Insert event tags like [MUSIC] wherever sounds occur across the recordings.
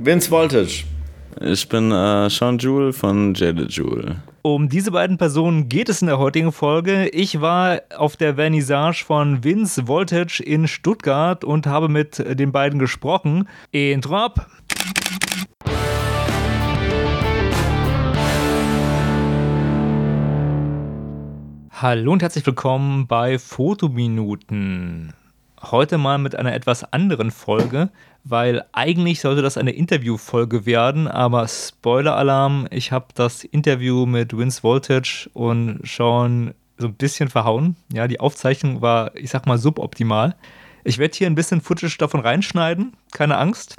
Vince Voltage. Ich bin äh, Sean Jewell von Jaded Jewel. Um diese beiden Personen geht es in der heutigen Folge. Ich war auf der Vernissage von Vince Voltage in Stuttgart und habe mit den beiden gesprochen. Intro ab. Hallo und herzlich willkommen bei Fotominuten. Heute mal mit einer etwas anderen Folge, weil eigentlich sollte das eine Interviewfolge werden, aber Spoiler-Alarm, ich habe das Interview mit Vince Voltage und Sean so ein bisschen verhauen. Ja, die Aufzeichnung war, ich sag mal, suboptimal. Ich werde hier ein bisschen Footage davon reinschneiden, keine Angst.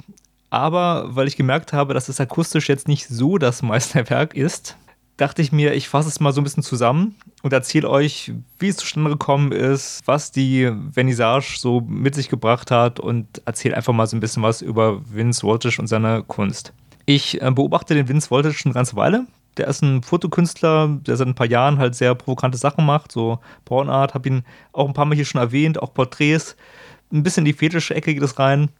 Aber weil ich gemerkt habe, dass es akustisch jetzt nicht so das [LAUGHS] Meisterwerk ist, dachte ich mir, ich fasse es mal so ein bisschen zusammen und erzähle euch, wie es zustande gekommen ist, was die Vernissage so mit sich gebracht hat und erzähle einfach mal so ein bisschen was über Vince Voltage und seine Kunst. Ich äh, beobachte den Vince Voltage schon eine ganze Weile. Der ist ein Fotokünstler, der seit ein paar Jahren halt sehr provokante Sachen macht, so Pornart, habe ihn auch ein paar Mal hier schon erwähnt, auch Porträts. Ein bisschen in die fetische Ecke geht es rein.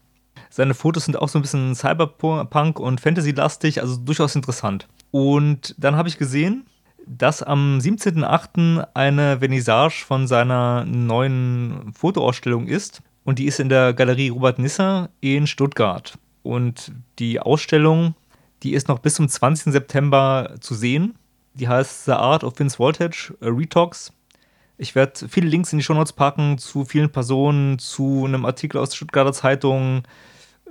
Seine Fotos sind auch so ein bisschen Cyberpunk und Fantasy-lastig, also durchaus interessant. Und dann habe ich gesehen, dass am 17.08. eine Vernissage von seiner neuen Fotoausstellung ist. Und die ist in der Galerie Robert Nisser in Stuttgart. Und die Ausstellung, die ist noch bis zum 20. September zu sehen. Die heißt The Art of Vince Voltage, Retox. Ich werde viele Links in die Show Notes packen zu vielen Personen, zu einem Artikel aus der Stuttgarter Zeitung,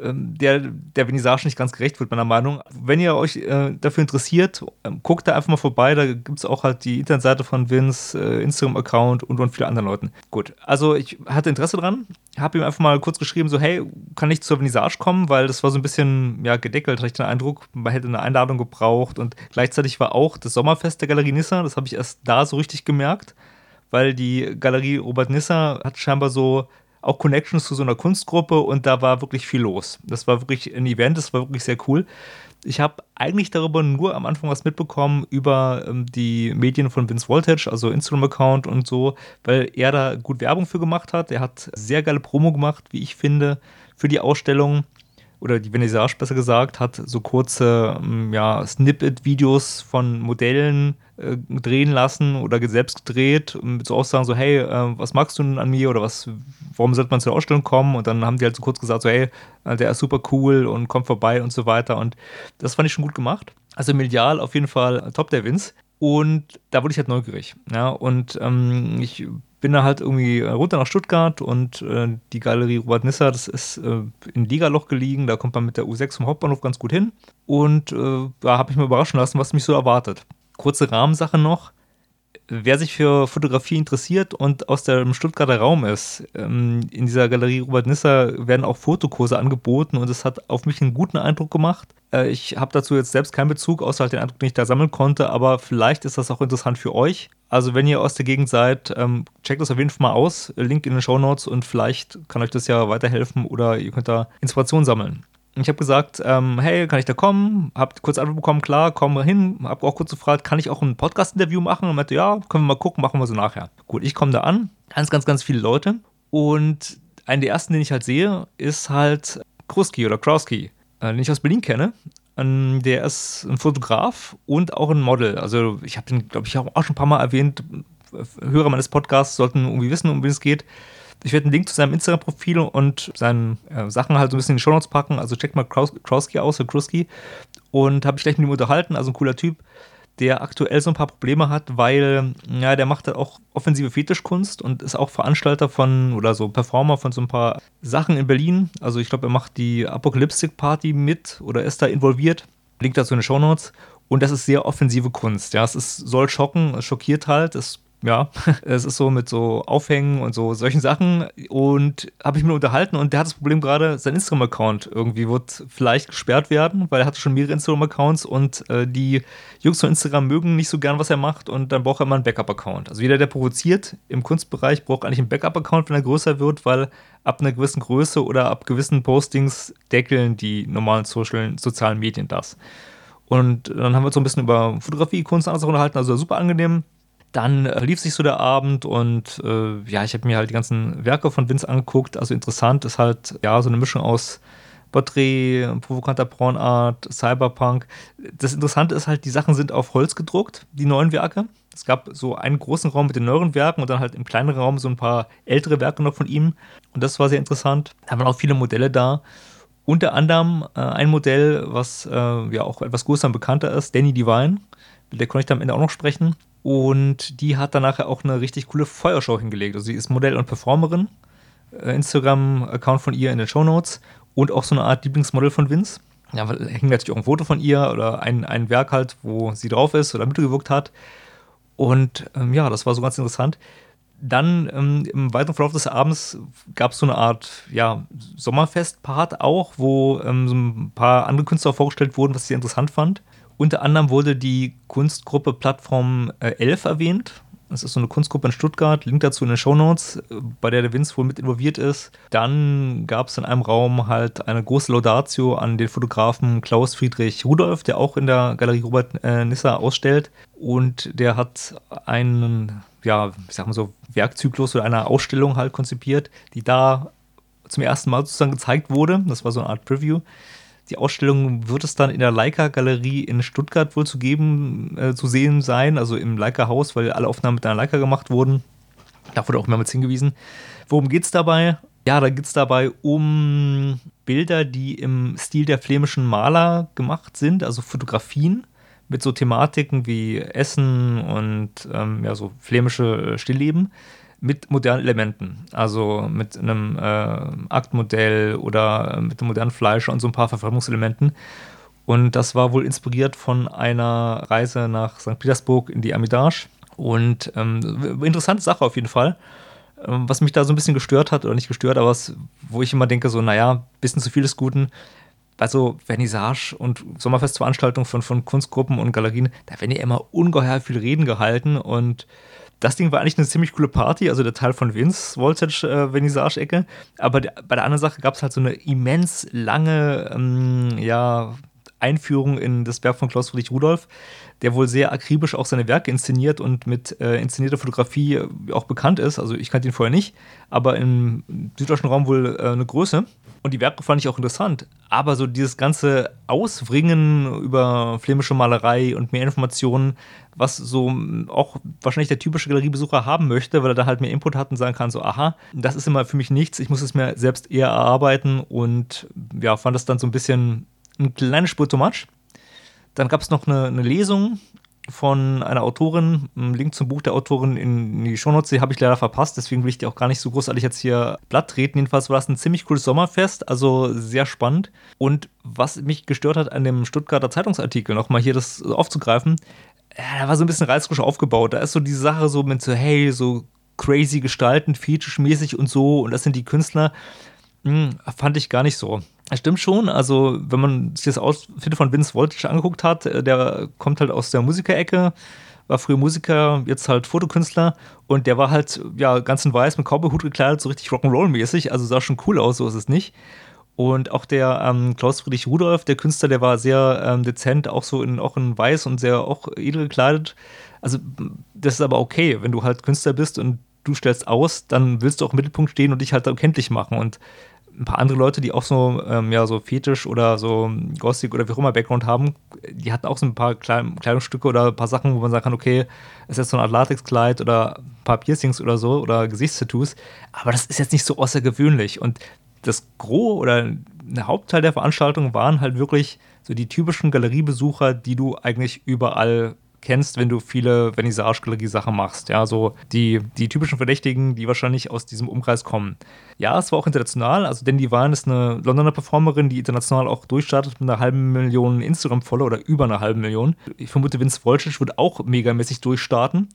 der der Vernissage nicht ganz gerecht wird, meiner Meinung. Wenn ihr euch äh, dafür interessiert, ähm, guckt da einfach mal vorbei. Da gibt es auch halt die Internetseite von Vince, äh, Instagram-Account und, und viele anderen Leuten. Gut, also ich hatte Interesse dran, habe ihm einfach mal kurz geschrieben, so hey, kann ich zur Vernissage kommen, weil das war so ein bisschen ja, gedeckelt, hatte ich den Eindruck, man hätte eine Einladung gebraucht und gleichzeitig war auch das Sommerfest der Galerie Nissa, das habe ich erst da so richtig gemerkt, weil die Galerie Robert Nissa hat scheinbar so auch Connections zu so einer Kunstgruppe und da war wirklich viel los. Das war wirklich ein Event, das war wirklich sehr cool. Ich habe eigentlich darüber nur am Anfang was mitbekommen über ähm, die Medien von Vince Voltage, also Instagram-Account und so, weil er da gut Werbung für gemacht hat. Er hat sehr geile Promo gemacht, wie ich finde, für die Ausstellung oder die Vernissage besser gesagt, hat so kurze ähm, ja, Snippet-Videos von Modellen äh, drehen lassen oder selbst gedreht, mit so Aussagen so, hey, äh, was magst du denn an mir oder was, warum sollte man zur Ausstellung kommen? Und dann haben die halt so kurz gesagt, so, hey, äh, der ist super cool und kommt vorbei und so weiter. Und das fand ich schon gut gemacht. Also medial auf jeden Fall top der Vince. Und da wurde ich halt neugierig. Ja, und ähm, ich bin da halt irgendwie runter nach Stuttgart und äh, die Galerie Robert Nisser, das ist äh, in Ligaloch gelegen, da kommt man mit der U6 vom Hauptbahnhof ganz gut hin. Und äh, da habe ich mir überraschen lassen, was mich so erwartet. Kurze Rahmensache noch. Wer sich für Fotografie interessiert und aus dem Stuttgarter Raum ist, ähm, in dieser Galerie Robert Nisser werden auch Fotokurse angeboten und es hat auf mich einen guten Eindruck gemacht. Äh, ich habe dazu jetzt selbst keinen Bezug, außer halt den Eindruck, den ich da sammeln konnte, aber vielleicht ist das auch interessant für euch. Also wenn ihr aus der Gegend seid, ähm, checkt das auf jeden Fall mal aus. Link in den Show Notes und vielleicht kann euch das ja weiterhelfen oder ihr könnt da Inspiration sammeln. Ich habe gesagt, ähm, hey, kann ich da kommen? Hab kurz Antwort bekommen, klar, komm mal hin. Hab auch kurz gefragt, kann ich auch ein Podcast-Interview machen? Und meinte, ja, können wir mal gucken, machen wir so nachher. Gut, ich komme da an, ganz, ganz, ganz viele Leute. Und einen der ersten, den ich halt sehe, ist halt Kruski oder Krauski, äh, den ich aus Berlin kenne. Ähm, der ist ein Fotograf und auch ein Model. Also ich habe den, glaube ich, auch schon ein paar Mal erwähnt. Hörer meines Podcasts sollten irgendwie wissen, um wen es geht. Ich werde einen Link zu seinem Instagram-Profil und seinen äh, Sachen halt so ein bisschen in die Show Notes packen. Also checkt mal Krauski aus, oder Kruski. Und habe ich gleich mit ihm unterhalten. Also ein cooler Typ, der aktuell so ein paar Probleme hat, weil ja, der macht halt auch offensive Fetischkunst und ist auch Veranstalter von oder so Performer von so ein paar Sachen in Berlin. Also ich glaube, er macht die Apocalyptic Party mit oder ist da involviert. Link dazu in den Show Notes. Und das ist sehr offensive Kunst. Ja, es ist, soll schocken, es schockiert halt, es ja, [LAUGHS] es ist so mit so Aufhängen und so solchen Sachen. Und habe ich mir unterhalten und der hat das Problem gerade, sein Instagram-Account irgendwie wird vielleicht gesperrt werden, weil er hat schon mehrere Instagram-Accounts und äh, die Jungs von Instagram mögen nicht so gern, was er macht und dann braucht er immer einen Backup-Account. Also jeder, der provoziert im Kunstbereich, braucht eigentlich einen Backup-Account, wenn er größer wird, weil ab einer gewissen Größe oder ab gewissen Postings deckeln die normalen Social, sozialen Medien das. Und dann haben wir uns so ein bisschen über Fotografie, Kunst und alles unterhalten, also super angenehm dann äh, lief sich so der Abend und äh, ja, ich habe mir halt die ganzen Werke von Vince angeguckt. Also interessant ist halt ja so eine Mischung aus Porträt, provokanter Pornart, Cyberpunk. Das Interessante ist halt, die Sachen sind auf Holz gedruckt, die neuen Werke. Es gab so einen großen Raum mit den neueren Werken und dann halt im kleineren Raum so ein paar ältere Werke noch von ihm. Und das war sehr interessant. Da waren auch viele Modelle da. Unter anderem äh, ein Modell, was äh, ja auch etwas größer und bekannter ist, Danny Divine. Mit der konnte ich dann am Ende auch noch sprechen. Und die hat dann nachher auch eine richtig coole Feuershow hingelegt. Also sie ist Modell und Performerin. Äh, Instagram-Account von ihr in den Show Notes und auch so eine Art Lieblingsmodel von Vince. Ja, hängt natürlich auch ein Foto von ihr oder ein, ein Werk halt, wo sie drauf ist oder mitgewirkt hat. Und ähm, ja, das war so ganz interessant. Dann ähm, im weiteren Verlauf des Abends gab es so eine Art ja, Sommerfest-Part auch, wo ähm, so ein paar andere Künstler vorgestellt wurden, was ich interessant fand. Unter anderem wurde die Kunstgruppe Plattform äh, 11 erwähnt. Das ist so eine Kunstgruppe in Stuttgart, Link dazu in den Show Notes, bei der der Vince wohl mit involviert ist. Dann gab es in einem Raum halt eine große Laudatio an den Fotografen Klaus Friedrich Rudolf, der auch in der Galerie Robert äh, Nisser ausstellt. Und der hat einen, ja, ich sag mal so, Werkzyklus oder eine Ausstellung halt konzipiert, die da zum ersten Mal sozusagen gezeigt wurde. Das war so eine Art Preview. Die Ausstellung wird es dann in der Leica-Galerie in Stuttgart wohl zu geben, äh, zu sehen sein, also im Leica-Haus, weil alle Aufnahmen mit einer Leica gemacht wurden. Da wurde auch mehrmals hingewiesen. Worum geht es dabei? Ja, da geht es dabei um Bilder, die im Stil der flämischen Maler gemacht sind, also Fotografien mit so Thematiken wie Essen und ähm, ja, so flämische Stillleben mit modernen Elementen. Also mit einem äh, Aktmodell oder mit einem modernen Fleisch und so ein paar Verfremdungselementen. Und das war wohl inspiriert von einer Reise nach St. Petersburg in die Amidage. Und ähm, interessante Sache auf jeden Fall. Ähm, was mich da so ein bisschen gestört hat, oder nicht gestört, aber was, wo ich immer denke, so, naja, bisschen zu viel des Guten. Also Vernissage und Sommerfestveranstaltungen von, von Kunstgruppen und Galerien, da werden ja immer ungeheuer viel Reden gehalten und das Ding war eigentlich eine ziemlich coole Party, also der Teil von Vince Voltage äh, Vernissage-Ecke. Aber bei der anderen Sache gab es halt so eine immens lange ähm, ja, Einführung in das Werk von Klaus Friedrich Rudolf, der wohl sehr akribisch auch seine Werke inszeniert und mit äh, inszenierter Fotografie äh, auch bekannt ist. Also ich kannte ihn vorher nicht, aber im süddeutschen Raum wohl äh, eine Größe. Und die Werke fand ich auch interessant. Aber so dieses ganze Auswringen über flämische Malerei und mehr Informationen, was so auch wahrscheinlich der typische Galeriebesucher haben möchte, weil er da halt mehr Input hat und sagen kann, so, aha, das ist immer für mich nichts, ich muss es mir selbst eher erarbeiten und ja, fand das dann so ein bisschen ein kleines Spur too much. Dann gab es noch eine, eine Lesung von einer Autorin, ein Link zum Buch der Autorin in die Shownotes, habe ich leider verpasst, deswegen will ich die auch gar nicht so großartig jetzt hier blatt treten. Jedenfalls war das ein ziemlich cooles Sommerfest, also sehr spannend. Und was mich gestört hat an dem Stuttgarter Zeitungsartikel, nochmal hier das aufzugreifen, ja, da war so ein bisschen reißerisch aufgebaut. Da ist so diese Sache so mit so, hey, so crazy Gestalten, fetischmäßig und so, und das sind die Künstler. Hm, fand ich gar nicht so. Stimmt schon. Also, wenn man sich das Outfit von Vince Voltage angeguckt hat, äh, der kommt halt aus der Musikerecke, war früher Musiker, jetzt halt Fotokünstler und der war halt ja ganz in weiß mit Cowboyhut gekleidet, so richtig Rock'n'Roll-mäßig. Also sah schon cool aus, so ist es nicht. Und auch der ähm, Klaus Friedrich Rudolf, der Künstler, der war sehr ähm, dezent, auch so in, auch in weiß und sehr auch edel gekleidet. Also, das ist aber okay, wenn du halt Künstler bist und du stellst aus, dann willst du auch im Mittelpunkt stehen und dich halt kenntlich machen. Und ein paar andere Leute, die auch so, ähm, ja, so Fetisch oder so Gothic oder wie auch immer Background haben, die hatten auch so ein paar Kleidungsstücke oder ein paar Sachen, wo man sagen kann, okay, es ist jetzt so eine Art Latexkleid oder ein paar Piercings oder so oder Gesichtstattoos, aber das ist jetzt nicht so außergewöhnlich. Und das Gros oder der Hauptteil der Veranstaltung waren halt wirklich so die typischen Galeriebesucher, die du eigentlich überall kennst, wenn du viele Vernissage-Galerie-Sachen machst. Ja, so die, die typischen Verdächtigen, die wahrscheinlich aus diesem Umkreis kommen. Ja, es war auch international. Also, die waren ist eine Londoner Performerin, die international auch durchstartet mit einer halben Million Instagram-Follower oder über einer halben Million. Ich vermute, Vince Volcic wird auch megamäßig durchstarten.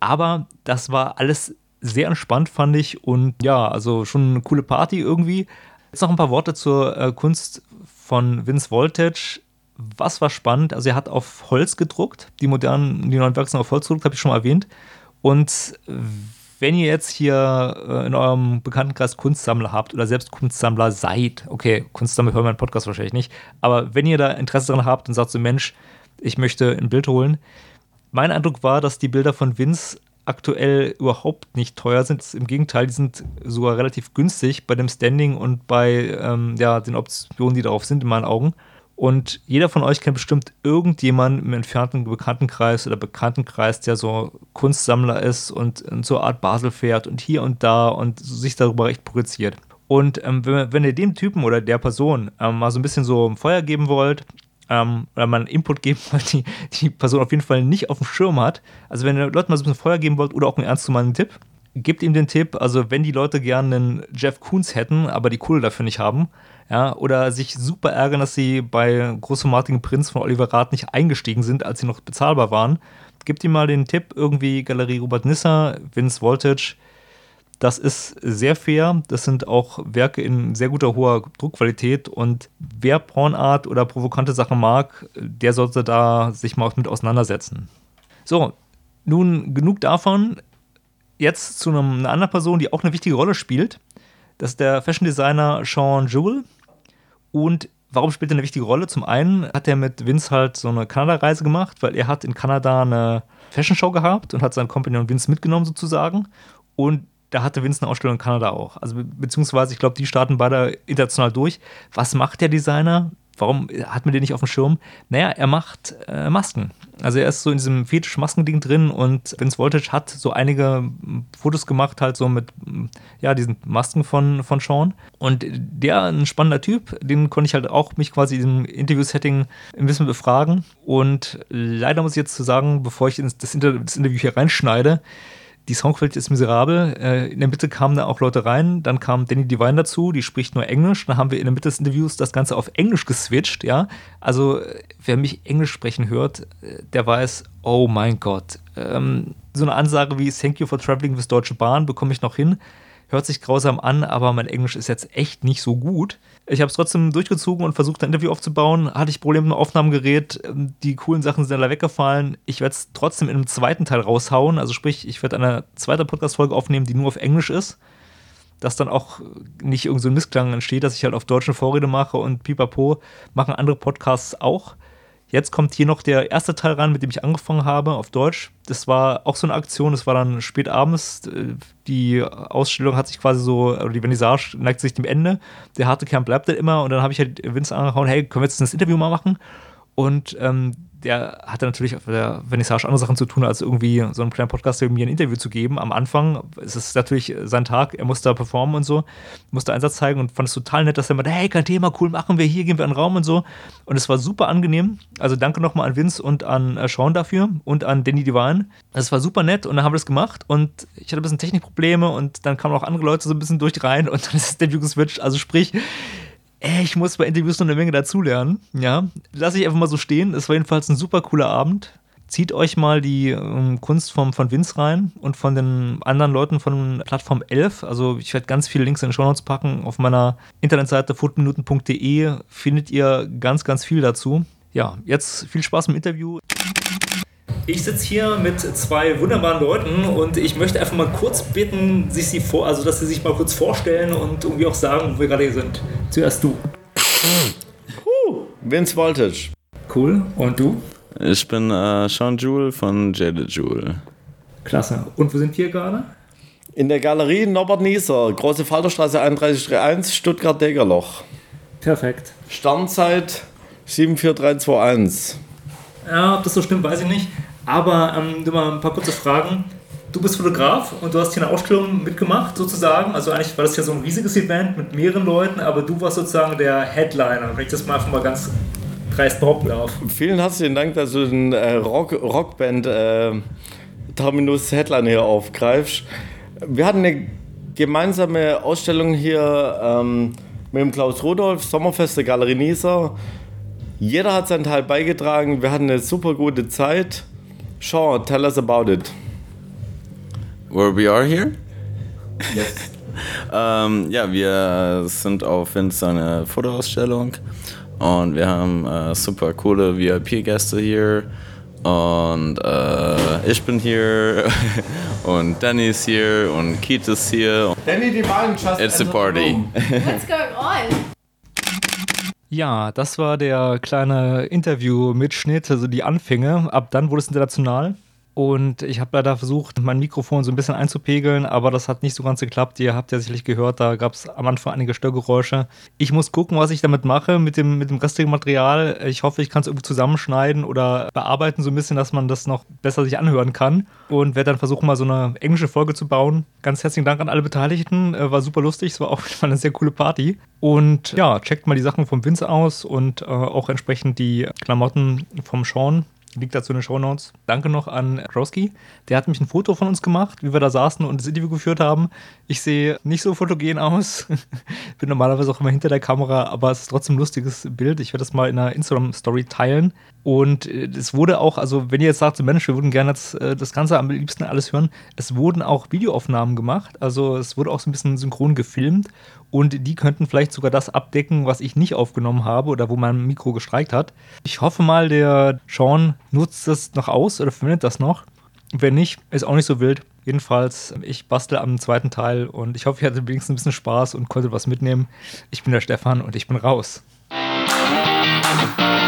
Aber das war alles sehr entspannt, fand ich. Und ja, also schon eine coole Party irgendwie. Jetzt noch ein paar Worte zur äh, Kunst von Vince Voltage was war spannend? Also er hat auf Holz gedruckt, die modernen, die neuen Werke sind auf Holz gedruckt, habe ich schon mal erwähnt. Und wenn ihr jetzt hier äh, in eurem Bekanntenkreis Kunstsammler habt oder selbst Kunstsammler seid, okay, Kunstsammler hören meinen Podcast wahrscheinlich nicht, aber wenn ihr da Interesse daran habt und sagt so, Mensch, ich möchte ein Bild holen, mein Eindruck war, dass die Bilder von Vince aktuell überhaupt nicht teuer sind. Im Gegenteil, die sind sogar relativ günstig bei dem Standing und bei ähm, ja, den Optionen, die darauf sind, in meinen Augen. Und jeder von euch kennt bestimmt irgendjemanden im entfernten Bekanntenkreis oder Bekanntenkreis, der so Kunstsammler ist und so Art Basel fährt und hier und da und sich darüber recht produziert. Und ähm, wenn, wenn, ihr dem Typen oder der Person ähm, mal so ein bisschen so Feuer geben wollt, ähm, oder mal einen Input geben wollt, die die Person auf jeden Fall nicht auf dem Schirm hat, also wenn ihr Leuten mal so ein bisschen Feuer geben wollt oder auch einen ernst gemeinen Tipp, gebt ihm den Tipp, also wenn die Leute gerne einen Jeff Koons hätten, aber die Kohle dafür nicht haben, ja, oder sich super ärgern, dass sie bei großformatigen Prints von Oliver Rath nicht eingestiegen sind, als sie noch bezahlbar waren, gebt ihm mal den Tipp, irgendwie Galerie Robert Nisser, Vince Voltage, das ist sehr fair. Das sind auch Werke in sehr guter hoher Druckqualität. Und wer Pornart oder provokante Sachen mag, der sollte da sich mal mit auseinandersetzen. So, nun genug davon. Jetzt zu einem, einer anderen Person, die auch eine wichtige Rolle spielt. Das ist der Fashion Designer Sean Jewell. Und warum spielt er eine wichtige Rolle? Zum einen hat er mit Vince halt so eine Kanada-Reise gemacht, weil er hat in Kanada eine Fashion Show gehabt und hat seinen Kompagnon Vince mitgenommen sozusagen. Und da hatte Vince eine Ausstellung in Kanada auch. Also beziehungsweise, ich glaube, die starten beide international durch. Was macht der Designer? Warum hat man den nicht auf dem Schirm? Naja, er macht äh, Masken. Also er ist so in diesem Fetisch-Masken-Ding drin und Vince Voltage hat so einige Fotos gemacht, halt so mit ja, diesen Masken von, von Sean. Und der, ein spannender Typ, den konnte ich halt auch mich quasi im Interview-Setting ein bisschen befragen. Und leider muss ich jetzt zu sagen, bevor ich das, Inter das Interview hier reinschneide, die Soundqualität ist miserabel. Äh, in der Mitte kamen da auch Leute rein. Dann kam Danny Divine dazu, die spricht nur Englisch. Dann haben wir in der Mitte des Interviews das Ganze auf Englisch geswitcht, ja. Also, wer mich Englisch sprechen hört, äh, der weiß, oh mein Gott. Ähm, so eine Ansage wie Thank you for traveling with Deutsche Bahn bekomme ich noch hin. Hört sich grausam an, aber mein Englisch ist jetzt echt nicht so gut. Ich habe es trotzdem durchgezogen und versucht, ein Interview aufzubauen. Hatte ich Probleme mit dem Aufnahmegerät. Die coolen Sachen sind leider weggefallen. Ich werde es trotzdem in einem zweiten Teil raushauen. Also sprich, ich werde eine zweite Podcast-Folge aufnehmen, die nur auf Englisch ist. Dass dann auch nicht irgend so ein Missklang entsteht, dass ich halt auf deutschen Vorrede mache und pipapo machen andere Podcasts auch. Jetzt kommt hier noch der erste Teil ran, mit dem ich angefangen habe, auf Deutsch. Das war auch so eine Aktion, das war dann spät abends. Die Ausstellung hat sich quasi so, oder die Vernissage neigt sich dem Ende. Der harte Kern bleibt dann immer und dann habe ich halt Vince angehauen, hey, können wir jetzt das Interview mal machen? Und ähm, der hatte natürlich auf der Vernissage andere Sachen zu tun, als irgendwie so einen kleinen Podcast mir ein Interview zu geben. Am Anfang ist es natürlich sein Tag, er muss da performen und so, musste Einsatz zeigen und fand es total nett, dass er meinte, hey, kein Thema, cool, machen wir hier, gehen wir in den Raum und so. Und es war super angenehm. Also danke nochmal an Vince und an äh, Sean dafür und an Danny Divine. Es war super nett und dann haben wir das gemacht und ich hatte ein bisschen Technikprobleme und dann kamen auch andere Leute so ein bisschen durch rein und dann ist das Interview geswitcht. Also sprich, ich muss bei Interviews noch eine Menge dazulernen. Ja, lasse ich einfach mal so stehen. Es war jedenfalls ein super cooler Abend. Zieht euch mal die ähm, Kunst vom, von Vince rein und von den anderen Leuten von Plattform 11. Also ich werde ganz viele Links in den Show Notes packen. Auf meiner Internetseite footminuten.de findet ihr ganz, ganz viel dazu. Ja, jetzt viel Spaß im Interview. Ich sitze hier mit zwei wunderbaren Leuten und ich möchte einfach mal kurz bitten, sich sie vor, also dass sie sich mal kurz vorstellen und irgendwie auch sagen, wo wir gerade hier sind. Zuerst du. Uh, Vince Voltage. Cool. Und du? Ich bin äh, Sean Jewell von Jaded Jewel. Klasse. Und wo sind wir gerade? In der Galerie Norbert Nieser, Große Falterstraße 3131, Stuttgart-Degerloch. Perfekt. Sternzeit 74321. Ja, ob das so stimmt, weiß ich nicht. Aber ähm, nur mal ein paar kurze Fragen. Du bist Fotograf und du hast hier eine Ausstellung mitgemacht, sozusagen. Also eigentlich war das ja so ein riesiges Event mit mehreren Leuten, aber du warst sozusagen der Headliner, wenn ich das mal einfach mal ganz dreist behaupten darf. Vielen herzlichen Dank, dass du den äh, Rock, Rockband äh, Terminus Headliner hier aufgreifst. Wir hatten eine gemeinsame Ausstellung hier ähm, mit dem Klaus Rudolf, Sommerfest der Galerie Nieser. Jeder hat seinen Teil beigetragen. Wir hatten eine super gute Zeit. Sean, tell us about it. Where we are here? Yes. [LAUGHS] ähm, ja, wir sind auf Vince eine Fotoausstellung und wir haben äh, super coole VIP-Gäste hier. Und äh, ich bin hier [LAUGHS] und Danny ist hier und Keith ist hier. Danny, die Wahlen just It's a party. [LAUGHS] What's going on? Ja, das war der kleine Interview-Mitschnitt, also die Anfänge. Ab dann wurde es international. Und ich habe leider versucht, mein Mikrofon so ein bisschen einzupegeln, aber das hat nicht so ganz geklappt. Ihr habt ja sicherlich gehört, da gab es am Anfang einige Störgeräusche. Ich muss gucken, was ich damit mache mit dem, mit dem restlichen Material. Ich hoffe, ich kann es irgendwie zusammenschneiden oder bearbeiten, so ein bisschen, dass man das noch besser sich anhören kann. Und werde dann versuchen, mal so eine englische Folge zu bauen. Ganz herzlichen Dank an alle Beteiligten. Äh, war super lustig. Es war auch [LAUGHS] mal eine sehr coole Party. Und ja, checkt mal die Sachen vom Vince aus und äh, auch entsprechend die Klamotten vom Sean liegt dazu in den Show Notes. Danke noch an Krowski. Der hat mich ein Foto von uns gemacht, wie wir da saßen und das Interview geführt haben. Ich sehe nicht so fotogen aus. [LAUGHS] Bin normalerweise auch immer hinter der Kamera, aber es ist trotzdem ein lustiges Bild. Ich werde das mal in einer Instagram-Story teilen. Und äh, es wurde auch, also wenn ihr jetzt sagt, so Mensch, wir würden gerne jetzt, äh, das Ganze am liebsten alles hören, es wurden auch Videoaufnahmen gemacht. Also es wurde auch so ein bisschen synchron gefilmt und die könnten vielleicht sogar das abdecken, was ich nicht aufgenommen habe oder wo mein Mikro gestreikt hat. Ich hoffe mal, der Sean nutzt das noch aus oder verwendet das noch. Wenn nicht, ist auch nicht so wild. Jedenfalls, ich bastel am zweiten Teil und ich hoffe, ihr hattet wenigstens ein bisschen Spaß und konntet was mitnehmen. Ich bin der Stefan und ich bin raus.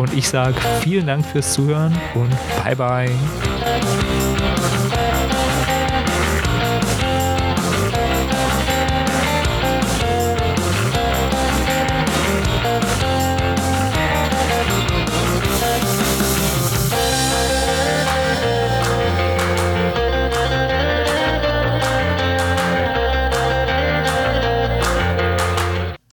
und ich sage vielen Dank fürs Zuhören und bye bye.